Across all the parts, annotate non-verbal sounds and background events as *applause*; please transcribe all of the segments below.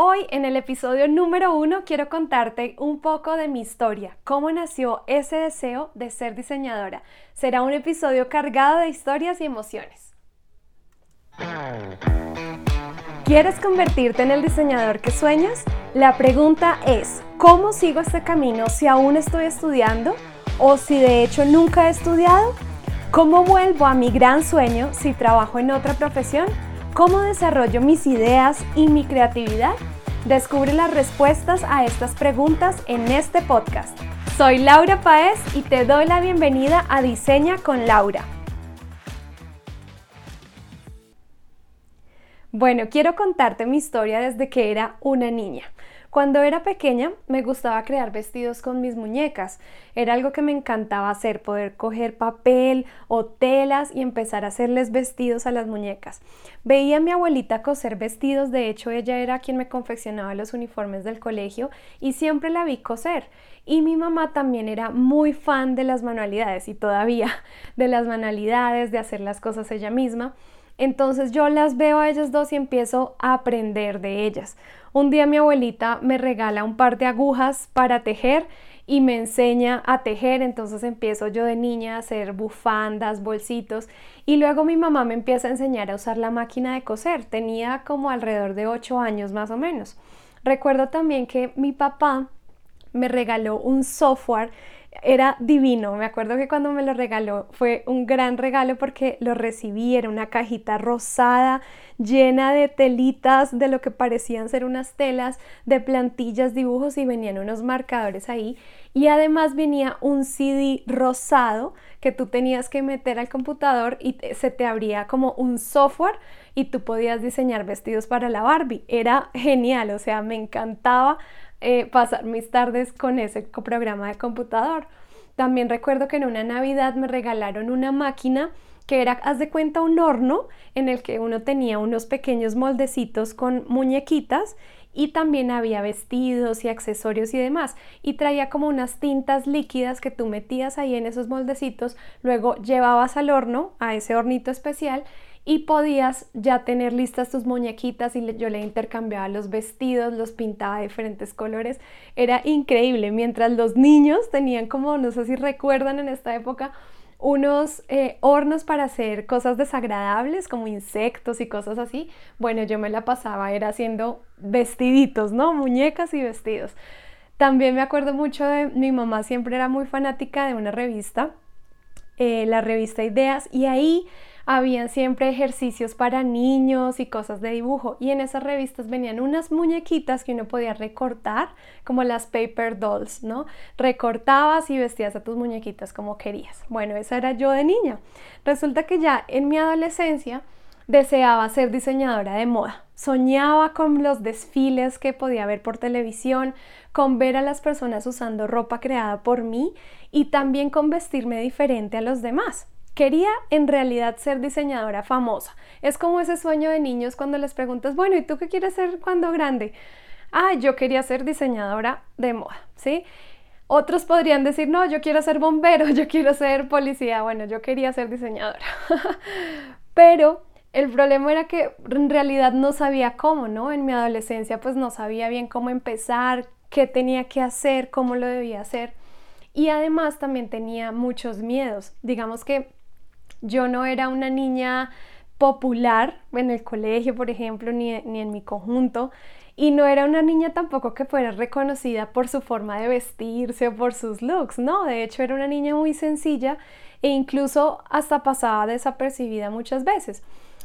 Hoy en el episodio número uno quiero contarte un poco de mi historia, cómo nació ese deseo de ser diseñadora. Será un episodio cargado de historias y emociones. ¿Quieres convertirte en el diseñador que sueñas? La pregunta es, ¿cómo sigo este camino si aún estoy estudiando o si de hecho nunca he estudiado? ¿Cómo vuelvo a mi gran sueño si trabajo en otra profesión? ¿Cómo desarrollo mis ideas y mi creatividad? Descubre las respuestas a estas preguntas en este podcast. Soy Laura Paez y te doy la bienvenida a Diseña con Laura. Bueno, quiero contarte mi historia desde que era una niña. Cuando era pequeña me gustaba crear vestidos con mis muñecas. Era algo que me encantaba hacer, poder coger papel o telas y empezar a hacerles vestidos a las muñecas. Veía a mi abuelita coser vestidos, de hecho ella era quien me confeccionaba los uniformes del colegio y siempre la vi coser. Y mi mamá también era muy fan de las manualidades y todavía *laughs* de las manualidades, de hacer las cosas ella misma. Entonces yo las veo a ellas dos y empiezo a aprender de ellas. Un día mi abuelita me regala un par de agujas para tejer y me enseña a tejer, entonces empiezo yo de niña a hacer bufandas, bolsitos y luego mi mamá me empieza a enseñar a usar la máquina de coser. Tenía como alrededor de 8 años más o menos. Recuerdo también que mi papá me regaló un software era divino. Me acuerdo que cuando me lo regaló fue un gran regalo porque lo recibí, era una cajita rosada llena de telitas, de lo que parecían ser unas telas, de plantillas, dibujos y venían unos marcadores ahí. Y además venía un CD rosado que tú tenías que meter al computador y se te abría como un software y tú podías diseñar vestidos para la Barbie. Era genial, o sea, me encantaba eh, pasar mis tardes con ese programa de computador. También recuerdo que en una Navidad me regalaron una máquina que era, haz de cuenta, un horno en el que uno tenía unos pequeños moldecitos con muñequitas y también había vestidos y accesorios y demás. Y traía como unas tintas líquidas que tú metías ahí en esos moldecitos, luego llevabas al horno, a ese hornito especial, y podías ya tener listas tus muñequitas y yo le intercambiaba los vestidos, los pintaba de diferentes colores. Era increíble, mientras los niños tenían como, no sé si recuerdan en esta época, unos eh, hornos para hacer cosas desagradables como insectos y cosas así. Bueno, yo me la pasaba, era haciendo vestiditos, ¿no? Muñecas y vestidos. También me acuerdo mucho de mi mamá, siempre era muy fanática de una revista, eh, la revista Ideas, y ahí habían siempre ejercicios para niños y cosas de dibujo y en esas revistas venían unas muñequitas que uno podía recortar como las paper dolls, ¿no? Recortabas y vestías a tus muñequitas como querías. Bueno, esa era yo de niña. Resulta que ya en mi adolescencia deseaba ser diseñadora de moda. Soñaba con los desfiles que podía ver por televisión, con ver a las personas usando ropa creada por mí y también con vestirme diferente a los demás. Quería en realidad ser diseñadora famosa. Es como ese sueño de niños cuando les preguntas, bueno, ¿y tú qué quieres ser cuando grande? Ah, yo quería ser diseñadora de moda, ¿sí? Otros podrían decir, no, yo quiero ser bombero, *laughs* yo quiero ser policía. Bueno, yo quería ser diseñadora. *laughs* Pero el problema era que en realidad no sabía cómo, ¿no? En mi adolescencia pues no sabía bien cómo empezar, qué tenía que hacer, cómo lo debía hacer. Y además también tenía muchos miedos. Digamos que yo no era una niña popular en el colegio, por ejemplo, ni, en mi conjunto. Y no era una niña tampoco que fuera reconocida por su forma de vestirse o por sus looks, no, de hecho era una niña muy sencilla e incluso hasta pasaba desapercibida muchas veces.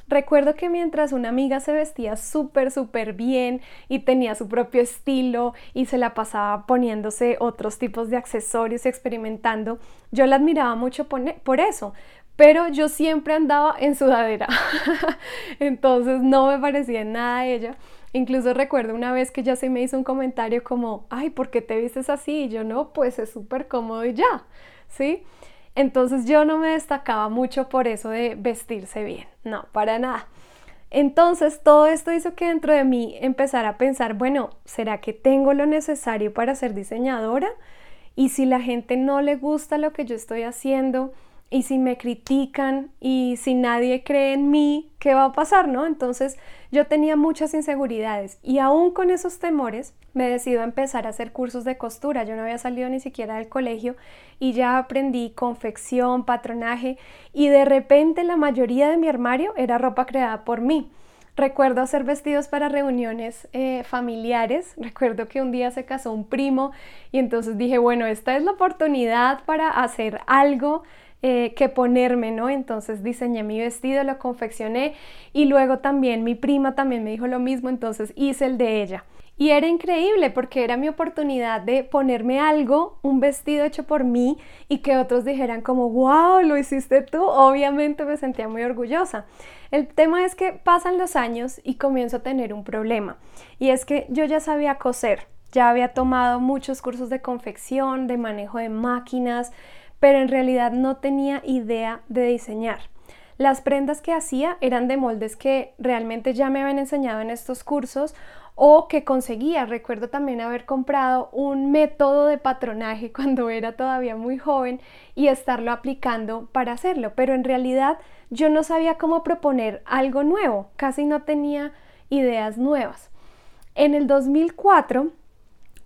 Recuerdo que mientras una amiga se vestía súper, súper bien y tenía su propio estilo y se la pasaba poniéndose otros tipos de accesorios y experimentando, yo la admiraba mucho por eso, pero yo siempre andaba en sudadera, *laughs* entonces no me parecía nada a ella. Incluso recuerdo una vez que ya se me hizo un comentario como, ay, ¿por qué te vistes así? Y yo no, pues es súper cómodo y ya, ¿sí? Entonces yo no me destacaba mucho por eso de vestirse bien, no, para nada. Entonces todo esto hizo que dentro de mí empezara a pensar, bueno, ¿será que tengo lo necesario para ser diseñadora? Y si la gente no le gusta lo que yo estoy haciendo, y si me critican y si nadie cree en mí, ¿qué va a pasar, no? Entonces yo tenía muchas inseguridades y aún con esos temores me decido a empezar a hacer cursos de costura. Yo no había salido ni siquiera del colegio y ya aprendí confección, patronaje y de repente la mayoría de mi armario era ropa creada por mí. Recuerdo hacer vestidos para reuniones eh, familiares. *laughs* Recuerdo que un día se casó un primo y entonces dije, bueno, esta es la oportunidad para hacer algo eh, que ponerme, ¿no? Entonces diseñé mi vestido, lo confeccioné y luego también mi prima también me dijo lo mismo, entonces hice el de ella. Y era increíble porque era mi oportunidad de ponerme algo, un vestido hecho por mí y que otros dijeran como, wow, lo hiciste tú. Obviamente me sentía muy orgullosa. El tema es que pasan los años y comienzo a tener un problema. Y es que yo ya sabía coser, ya había tomado muchos cursos de confección, de manejo de máquinas, pero en realidad no tenía idea de diseñar. Las prendas que hacía eran de moldes que realmente ya me habían enseñado en estos cursos o que conseguía. Recuerdo también haber comprado un método de patronaje *laughs* cuando era todavía muy joven y estarlo aplicando para hacerlo, pero en realidad yo no sabía cómo proponer algo nuevo, casi no tenía ideas nuevas. En el 2004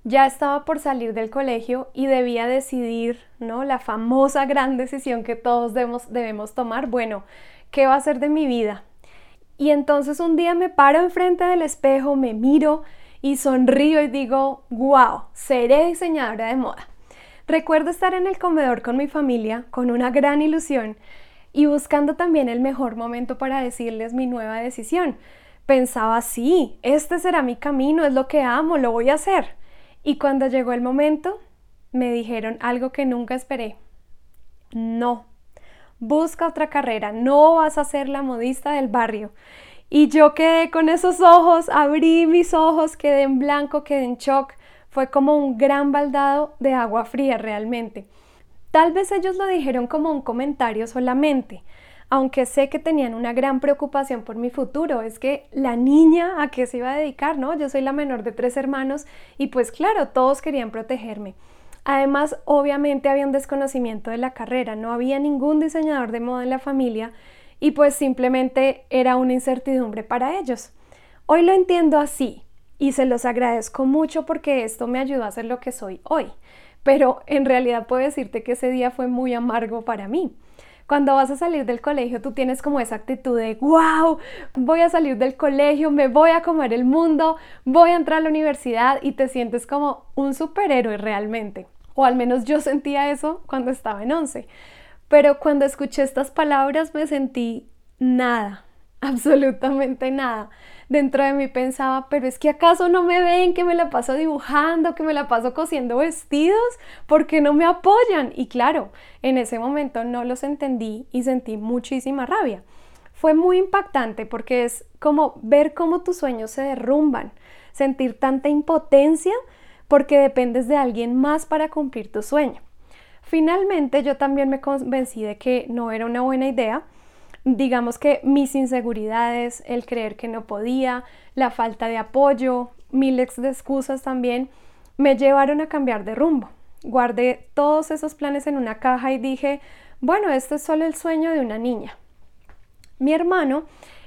ya estaba por salir del colegio y debía decidir, ¿no? La famosa gran decisión que todos debemos, debemos tomar, bueno, ¿qué va a ser de mi vida? Y entonces un día me paro enfrente del espejo, me miro y sonrío y digo, wow, seré diseñadora de moda. Recuerdo estar en el comedor con mi familia con una gran ilusión y buscando también el mejor momento para decirles mi nueva decisión. Pensaba, sí, este será mi camino, es lo que amo, lo voy a hacer. Y cuando llegó el momento, me dijeron algo que nunca esperé. No, busca otra carrera, no vas a ser la modista del barrio. Y yo quedé con esos ojos, abrí mis ojos, quedé en blanco, quedé en shock. Fue como un gran baldado de agua fría realmente. Tal vez ellos lo dijeron como un comentario solamente, aunque sé que tenían una gran preocupación por mi futuro. Es que la niña a qué se iba a dedicar, ¿no? Yo soy la menor de tres hermanos y pues claro, todos querían protegerme. Además, obviamente había un desconocimiento de la carrera, no había ningún diseñador de moda en la familia y pues simplemente era una incertidumbre para ellos. Hoy lo entiendo así y se los agradezco mucho porque esto me ayudó a ser lo que soy hoy, pero en realidad puedo decirte que ese día fue muy amargo para mí. Cuando vas a salir del colegio, tú tienes como esa actitud de, wow, voy a salir del colegio, me voy a comer el mundo, voy a entrar a la universidad y te sientes como un superhéroe realmente o al menos yo sentía eso cuando estaba en once. Pero cuando escuché estas palabras me sentí nada, *laughs* absolutamente nada. Dentro de mí pensaba, pero es que acaso no me ven que me la paso dibujando, que me la paso cosiendo vestidos, ¿por qué no me apoyan? Y claro, en ese momento no los entendí y sentí muchísima rabia. Fue muy impactante porque es como ver cómo tus sueños se derrumban, sentir tanta impotencia porque dependes de alguien más para cumplir tu sueño. Finalmente yo también me convencí de que no era una buena idea. Digamos que mis inseguridades, el creer que no podía, la falta de apoyo, miles de excusas también, me llevaron a cambiar de rumbo. Guardé todos esos planes en una caja y dije, bueno, esto es solo el sueño de una niña. Mi hermano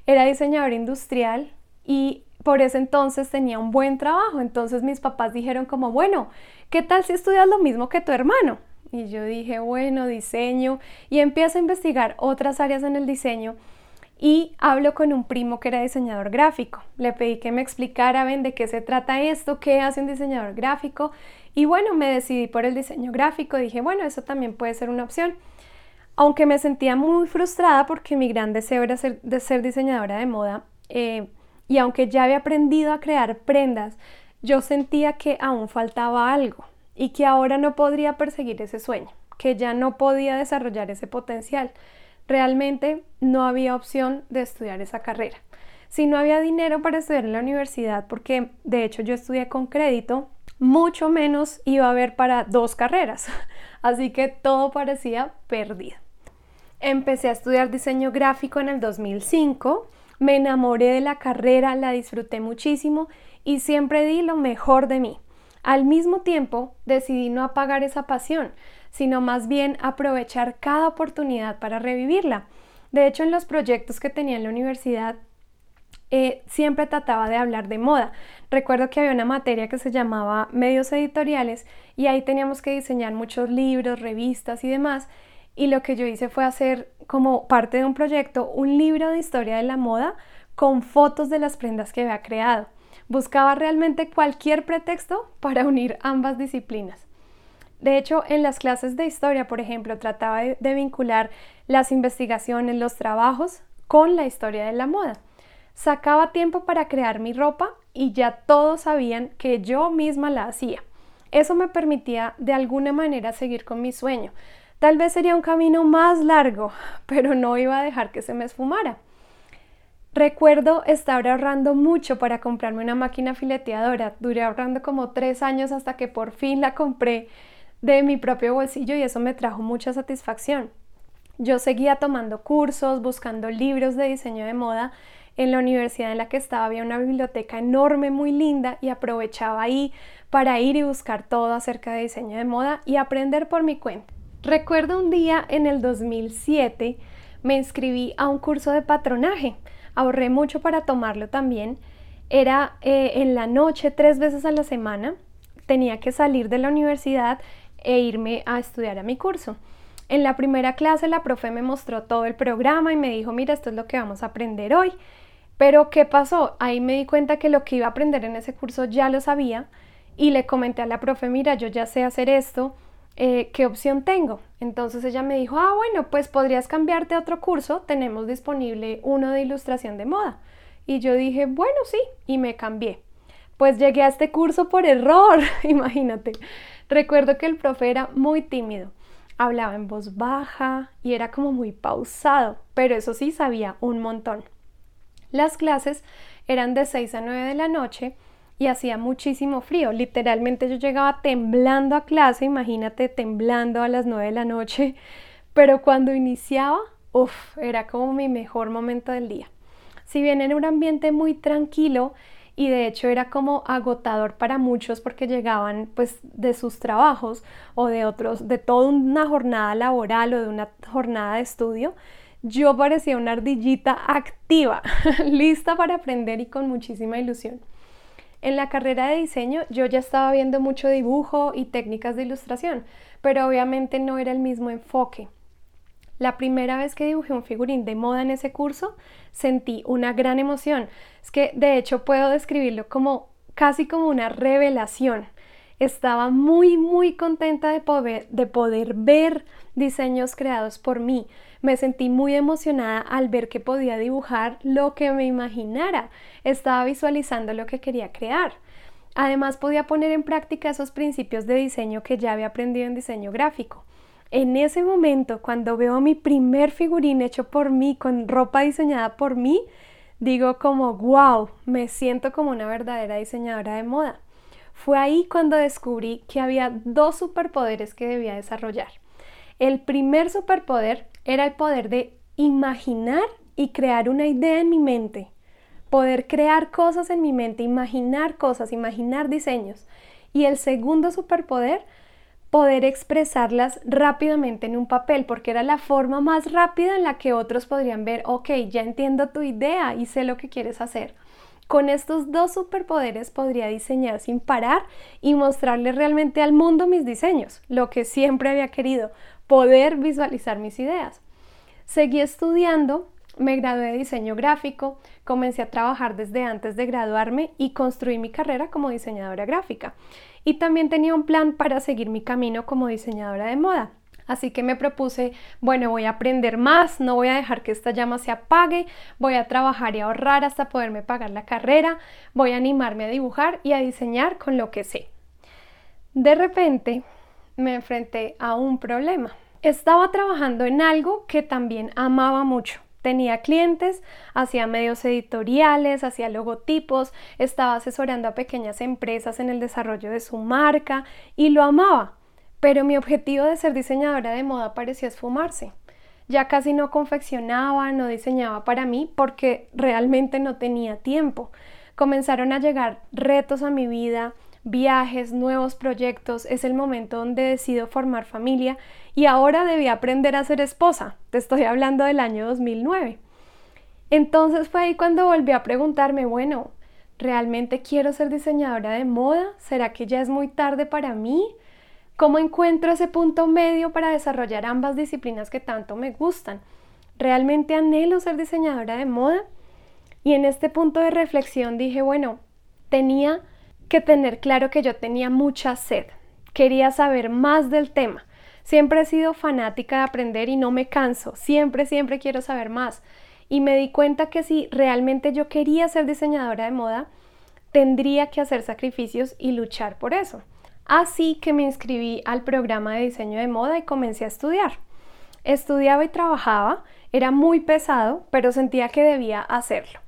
era diseñador industrial y por ese entonces tenía un buen trabajo. Entonces mis papás dijeron como, bueno, ¿qué tal si estudias lo mismo que tu hermano? Y yo dije, bueno, diseño. Y empiezo a investigar otras áreas en el diseño y hablo con un primo que era diseñador gráfico. Le pedí que me explicara, ven, de qué se trata esto, qué hace un diseñador gráfico. Y bueno, me decidí por el diseño gráfico. Dije, bueno, eso también puede ser una opción. Aunque me sentía muy frustrada porque mi gran deseo era ser, diseñadora de moda, eh, y aunque ya había aprendido a crear prendas, yo sentía que aún faltaba algo y que ahora no podría perseguir ese sueño, que ya no podía desarrollar ese potencial. Realmente no había opción de estudiar esa carrera. Si no había dinero para estudiar en la universidad, porque de hecho yo estudié con crédito, mucho menos iba a haber para dos carreras. *laughs* Así que todo parecía perdido. Empecé a estudiar diseño gráfico en el 2005 me enamoré de la carrera, la disfruté muchísimo y siempre di lo mejor de mí. Al mismo tiempo, decidí no apagar esa pasión. sino más bien aprovechar cada oportunidad para revivirla. De hecho, en los proyectos que tenía en la universidad, eh, siempre trataba de hablar de moda. Recuerdo que había una materia que se llamaba medios editoriales y ahí teníamos que diseñar muchos libros, revistas y demás. Y lo que yo hice fue hacer como parte de un proyecto un libro de historia de la moda con fotos de las prendas que había creado. Buscaba realmente cualquier pretexto para unir ambas disciplinas. De hecho, en las clases de historia, por ejemplo, trataba de, vincular las investigaciones, los trabajos con la historia de la moda. Sacaba tiempo para crear mi ropa y ya todos sabían que yo misma la hacía. Eso me permitía de alguna manera seguir con mi sueño. Tal vez sería un camino más largo, *laughs* pero no iba a dejar que se me esfumara. Recuerdo estar ahorrando mucho para comprarme una máquina fileteadora. Duré ahorrando como tres años hasta que por fin la compré de mi propio bolsillo y eso me trajo mucha satisfacción. Yo seguía tomando cursos, buscando libros de diseño de moda. En la universidad en la que estaba había una biblioteca enorme, muy linda y aprovechaba ahí para ir y buscar todo acerca de diseño de moda y aprender por mi cuenta. Recuerdo un día en el 2007 me inscribí a un curso de patronaje. Ahorré mucho para tomarlo también. Era eh, en la noche, tres veces a la semana. Tenía que salir de la universidad e irme a estudiar a mi curso. En la primera clase la profe me mostró todo el programa y me dijo, mira, esto es lo que vamos a aprender hoy. Pero ¿qué pasó? Ahí me di cuenta que lo que iba a aprender en ese curso ya lo sabía y le comenté a la profe, mira, yo ya sé hacer esto, eh, ¿qué opción tengo? Entonces ella me dijo, ah, bueno, pues podrías cambiarte a otro curso, tenemos disponible uno de ilustración de moda. Y yo dije, bueno, sí, y me cambié. Pues llegué a este curso por error, *laughs* imagínate. Recuerdo que el profe era muy tímido, hablaba en voz baja y era como muy pausado, pero eso sí sabía un montón. Las clases eran de 6 a 9 de la noche y hacía muchísimo frío. Literalmente yo llegaba temblando a clase, imagínate temblando a las 9 de la noche, *laughs* pero cuando iniciaba, uff, era como mi mejor momento del día. Si bien era un ambiente muy tranquilo, y de hecho era como agotador para muchos porque llegaban pues de sus trabajos o de otros, de toda una jornada laboral o de una jornada de estudio, yo parecía una ardillita activa, *laughs* lista para aprender y con muchísima ilusión. En la carrera de diseño yo ya estaba viendo mucho dibujo y técnicas de ilustración, pero obviamente no era el mismo enfoque. La primera vez que dibujé un figurín de moda en ese curso, sentí una gran emoción. Es que de hecho puedo describirlo como casi como una revelación. Estaba muy, muy contenta de poder, de poder ver diseños creados por mí. Me sentí muy emocionada al ver que podía dibujar lo que me imaginara. Estaba visualizando lo que quería crear. Además podía poner en práctica esos principios de diseño que ya había aprendido en diseño gráfico. En ese momento, cuando veo mi primer figurín hecho por mí, con ropa diseñada por mí, digo como, wow, me siento como una verdadera diseñadora de moda. Fue ahí cuando descubrí que había dos superpoderes que debía desarrollar. El primer superpoder era el poder de imaginar y crear una idea en mi mente. Poder crear cosas en mi mente, imaginar cosas, imaginar diseños. Y el segundo superpoder poder expresarlas rápidamente en un papel, porque era la forma más rápida en la que otros podrían ver, ok, ya entiendo tu idea y sé lo que quieres hacer. Con estos dos superpoderes podría diseñar sin parar y mostrarle realmente al mundo mis diseños, lo que siempre había querido, poder visualizar mis ideas. Seguí estudiando, me gradué de diseño gráfico, comencé a trabajar desde antes de graduarme y construí mi carrera como diseñadora gráfica y también tenía un plan para seguir mi camino como diseñadora de moda. Así que me propuse, bueno, voy a aprender más, no voy a dejar que esta llama se apague, voy a trabajar y ahorrar hasta poderme pagar la carrera, voy a animarme a dibujar y a diseñar con lo que sé. De repente me enfrenté a un problema. Estaba trabajando en algo que también amaba mucho Tenía clientes, hacía medios editoriales, hacía logotipos, estaba asesorando a pequeñas empresas en el desarrollo de su marca y lo amaba. Pero mi objetivo de ser diseñadora de moda parecía esfumarse. Ya casi no confeccionaba, no diseñaba para mí porque realmente no tenía tiempo. Comenzaron a llegar retos a mi vida, viajes, nuevos proyectos, es el momento donde decido formar familia y ahora debí aprender a ser esposa. Te estoy hablando del año 2009. Entonces fue ahí cuando volví a preguntarme, bueno, ¿realmente quiero ser diseñadora de moda? ¿Será que ya es muy tarde para mí? ¿Cómo encuentro ese punto medio para desarrollar ambas disciplinas que tanto me gustan? ¿Realmente anhelo ser diseñadora de moda? Y en este punto de reflexión dije, bueno, tenía que tener claro que yo tenía mucha sed, quería saber más del tema. Siempre he sido fanática de aprender y no me canso, siempre, siempre quiero saber más. Y me di cuenta que si realmente yo quería ser diseñadora de moda, tendría que hacer sacrificios y luchar por eso. Así que me inscribí al programa de diseño de moda y comencé a estudiar. Estudiaba y trabajaba, era muy pesado, pero sentía que debía hacerlo.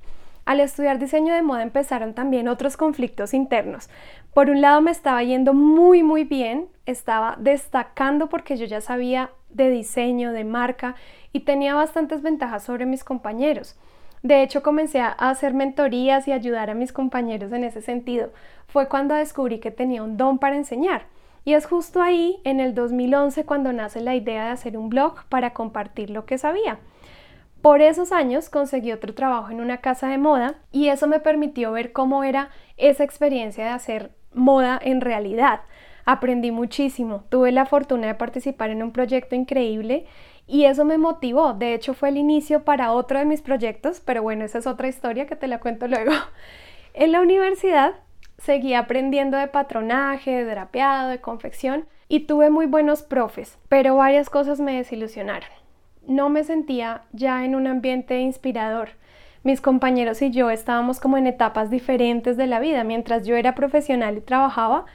Al estudiar diseño de moda empezaron también otros conflictos internos. Por un lado me estaba yendo muy muy bien, estaba destacando porque yo ya sabía de diseño, de marca y tenía bastantes ventajas sobre mis compañeros. De hecho, comencé a hacer mentorías y ayudar a mis compañeros en ese sentido. Fue cuando descubrí que tenía un don para enseñar. Y es justo ahí, en el 2011, cuando nace la idea de hacer un blog para compartir lo que sabía. Por esos años conseguí otro trabajo en una casa de moda y eso me permitió ver cómo era esa experiencia de hacer moda en realidad. Aprendí muchísimo, tuve la fortuna de participar en un proyecto increíble y eso me motivó. De hecho fue el inicio para otro de mis proyectos, pero bueno, esa es otra historia que te la cuento luego. *laughs* En la universidad seguí aprendiendo de patronaje, de drapeado, de confección y tuve muy buenos profes, pero varias cosas me desilusionaron no me sentía ya en un ambiente inspirador. Mis compañeros y yo estábamos como en etapas diferentes de la vida, mientras yo era profesional y trabajaba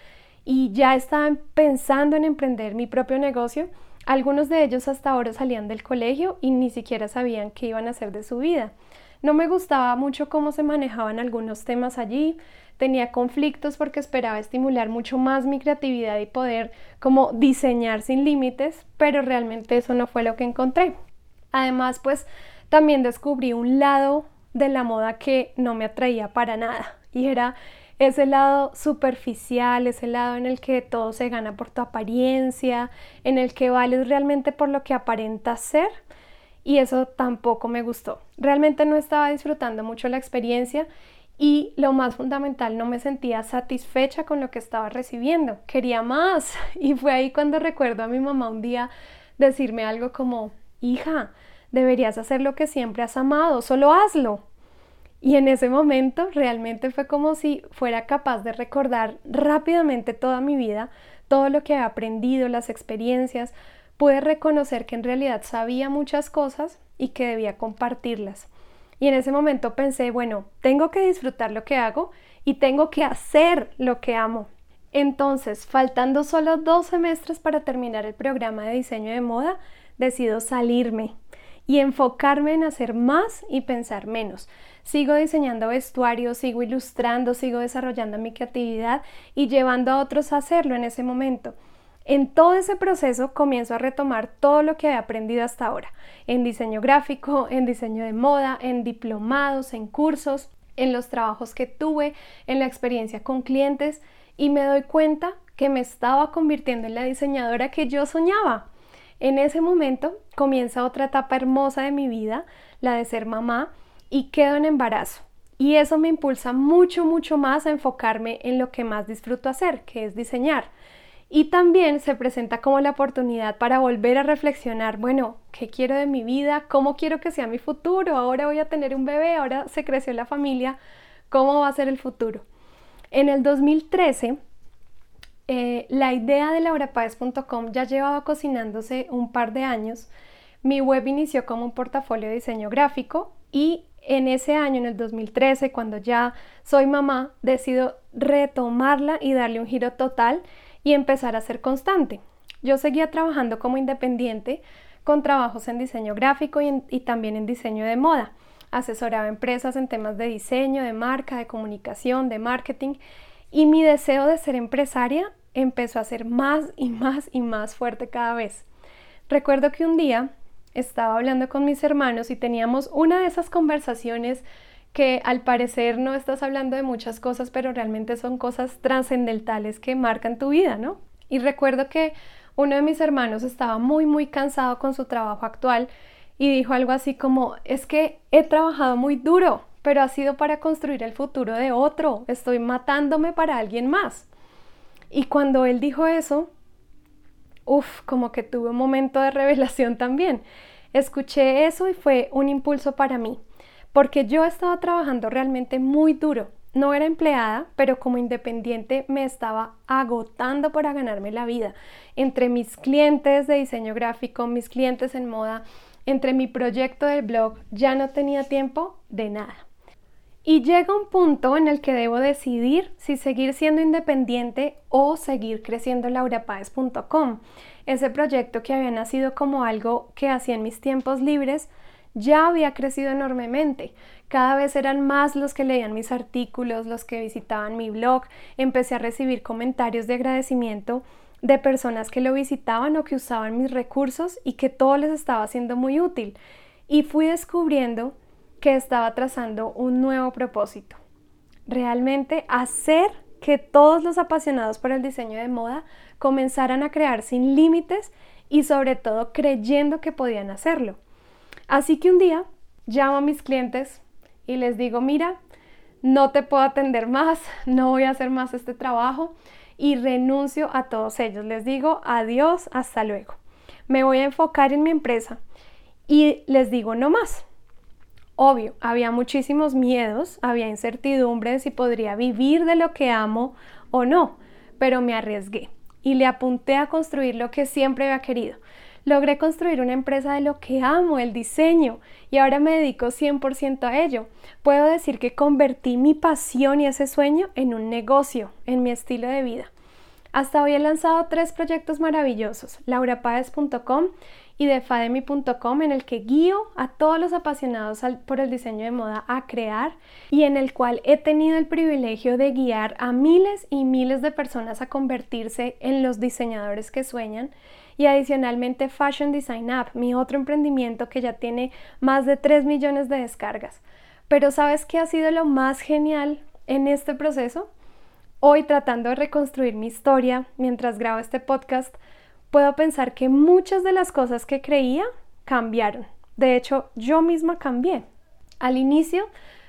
y ya estaban pensando en emprender mi propio negocio. Algunos de ellos hasta ahora salían del colegio y ni siquiera sabían qué iban a hacer de su vida. No me gustaba mucho cómo se manejaban algunos temas allí, tenía conflictos porque esperaba estimular mucho más mi creatividad y poder como diseñar sin límites, pero realmente eso no fue lo que encontré. Además, pues también descubrí un lado de la moda que no me atraía para nada y era ese lado superficial, ese lado en el que todo se gana por tu apariencia, en el que vales realmente por lo que aparentas ser y eso tampoco me gustó. Realmente no estaba disfrutando mucho la experiencia y lo más fundamental, no me sentía satisfecha con lo que estaba recibiendo, quería más. *laughs* Y fue ahí cuando recuerdo a mi mamá un día decirme algo como, hija, deberías hacer lo que siempre has amado, solo hazlo. Y en ese momento realmente fue como si fuera capaz de recordar rápidamente toda mi vida, todo lo que he aprendido, las experiencias, pude reconocer que en realidad sabía muchas cosas y que debía compartirlas. Y en ese momento pensé, bueno, tengo que disfrutar lo que hago y tengo que hacer lo que amo. Entonces, faltando solo dos semestres para terminar el programa de diseño de moda, decido salirme y enfocarme en hacer más y pensar menos. Sigo diseñando vestuario, sigo ilustrando, sigo desarrollando mi creatividad y llevando a otros a hacerlo en ese momento. En todo ese proceso comienzo a retomar todo lo que he aprendido hasta ahora, en diseño gráfico, en diseño de moda, en diplomados, en cursos, en los trabajos que tuve, en la experiencia con clientes y me doy cuenta que me estaba convirtiendo en la diseñadora que yo soñaba. En ese momento comienza otra etapa hermosa de mi vida, la de ser mamá, y quedo en embarazo. Y eso me impulsa mucho, mucho más a enfocarme en lo que más disfruto hacer, que es diseñar. Y también se presenta como la oportunidad para volver a reflexionar, bueno, ¿qué quiero de mi vida? ¿Cómo quiero que sea mi futuro? Ahora voy a tener un bebé, ahora se creció la familia, ¿cómo va a ser el futuro? En el 2013, eh, la idea de laurapaez.com ya llevaba cocinándose un par de años. Mi web inició como un portafolio de diseño gráfico y en ese año, en el 2013, cuando ya soy mamá, decido retomarla y darle un giro total y empezar a ser constante. Yo seguía trabajando como independiente con trabajos en diseño gráfico y, también en diseño de moda. Asesoraba empresas en temas de diseño, de marca, de comunicación, de marketing y mi deseo de ser empresaria empezó a ser más y más y más fuerte cada vez. Recuerdo que un día estaba hablando con mis hermanos y teníamos una de esas conversaciones que al parecer no estás hablando de muchas cosas, pero realmente son cosas trascendentales que marcan tu vida, ¿no? Y recuerdo que uno de mis hermanos estaba muy, muy cansado con su trabajo actual y dijo algo así como, es que he trabajado muy duro, pero ha sido para construir el futuro de otro, estoy matándome para alguien más. Y cuando él dijo eso, uff, como que tuve un momento de revelación también. Escuché eso y fue un impulso para mí, porque yo estaba trabajando realmente muy duro. No era empleada, pero como independiente me estaba agotando para ganarme la vida. Entre mis clientes de diseño gráfico, mis clientes en moda, entre mi proyecto de blog, ya no tenía tiempo de nada. Y llega un punto en el que debo decidir si seguir siendo independiente o seguir creciendo laurapaez.com. Ese proyecto que había nacido como algo que hacía en mis tiempos libres ya había crecido enormemente. Cada vez eran más los que leían mis artículos, los que visitaban mi blog. Empecé a recibir comentarios de agradecimiento de personas que lo visitaban o que usaban mis recursos y que todo les estaba siendo muy útil. Y fui descubriendo que estaba trazando un nuevo propósito. Realmente hacer que todos los apasionados por el diseño de moda comenzaran a crear sin límites y sobre todo creyendo que podían hacerlo. Así que un día llamo a mis clientes y les digo, mira, no te puedo atender más, *laughs* no voy a hacer más este trabajo y renuncio a todos ellos. Les digo adiós, hasta luego. Me voy a enfocar en mi empresa y les digo no más. Obvio, había muchísimos miedos, había incertidumbre de si podría vivir de lo que amo o no, pero me arriesgué y le apunté a construir lo que siempre había querido. Logré construir una empresa de lo que amo, el diseño, y ahora me dedico 100% a ello. Puedo decir que convertí mi pasión y ese sueño en un negocio, en mi estilo de vida. Hasta hoy he lanzado tres proyectos maravillosos, laurapaez.com y defademi.com en el que guío a todos los apasionados por el diseño de moda a crear y en el cual he tenido el privilegio de guiar a miles y miles de personas a convertirse en los diseñadores que sueñan y adicionalmente Fashion Design App, mi otro emprendimiento que ya tiene más de 3 millones de descargas. Pero ¿sabes qué ha sido lo más genial en este proceso? Hoy tratando de reconstruir mi historia mientras grabo este podcast, puedo pensar que muchas de las cosas que creía cambiaron. De hecho, yo misma cambié. Al inicio,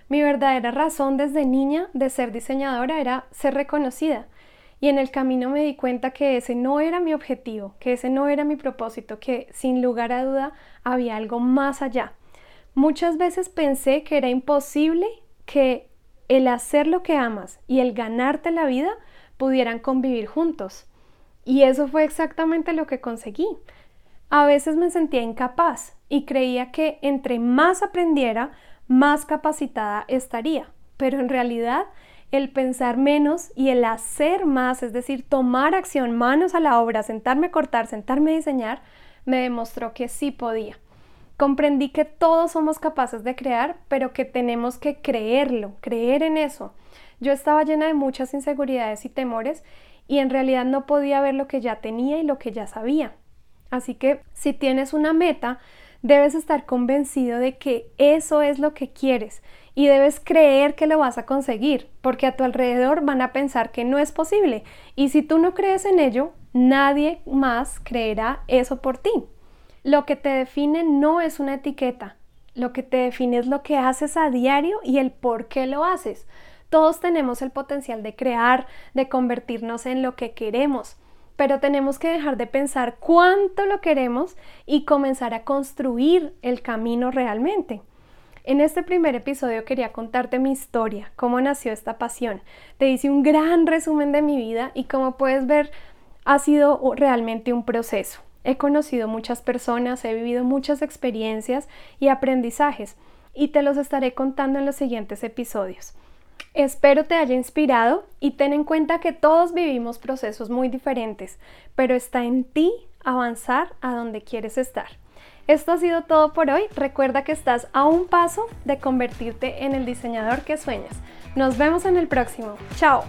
mi verdadera razón desde niña de ser diseñadora era ser reconocida. Y en el camino me di cuenta que ese no era mi objetivo, que ese no era mi propósito, que sin lugar a duda había algo más allá. Muchas veces pensé que era imposible que el hacer lo que amas y el ganarte la vida pudieran convivir juntos. Y eso fue exactamente lo que conseguí. A veces me sentía incapaz y creía que entre más aprendiera, más capacitada estaría. Pero en realidad el pensar menos y el hacer más, es decir, tomar acción, manos a la obra, sentarme a cortar, sentarme a diseñar, me demostró que sí podía. Comprendí que todos somos capaces de crear, pero que tenemos que creerlo, creer en eso. Yo estaba llena de muchas inseguridades y temores y en realidad no podía ver lo que ya tenía y lo que ya sabía. Así que si tienes una meta, debes estar convencido de que eso es lo que quieres y debes creer que lo vas a conseguir, porque a tu alrededor van a pensar que no es posible y si tú no crees en ello, nadie más creerá eso por ti. Lo que te define no es una etiqueta, lo que te define es lo que haces a diario y el por qué lo haces. Todos tenemos el potencial de crear, de convertirnos en lo que queremos, pero tenemos que dejar de pensar cuánto lo queremos y comenzar a construir el camino realmente. En este primer episodio quería contarte mi historia, cómo nació esta pasión. Te hice un gran resumen de mi vida y como puedes ver ha sido realmente un proceso. He conocido muchas personas, he vivido muchas experiencias y aprendizajes y te los estaré contando en los siguientes episodios. Espero te haya inspirado y ten en cuenta que todos vivimos procesos muy diferentes, pero está en ti avanzar a donde quieres estar. Esto ha sido todo por hoy. Recuerda que estás a un paso de convertirte en el diseñador que sueñas. Nos vemos en el próximo. Chao.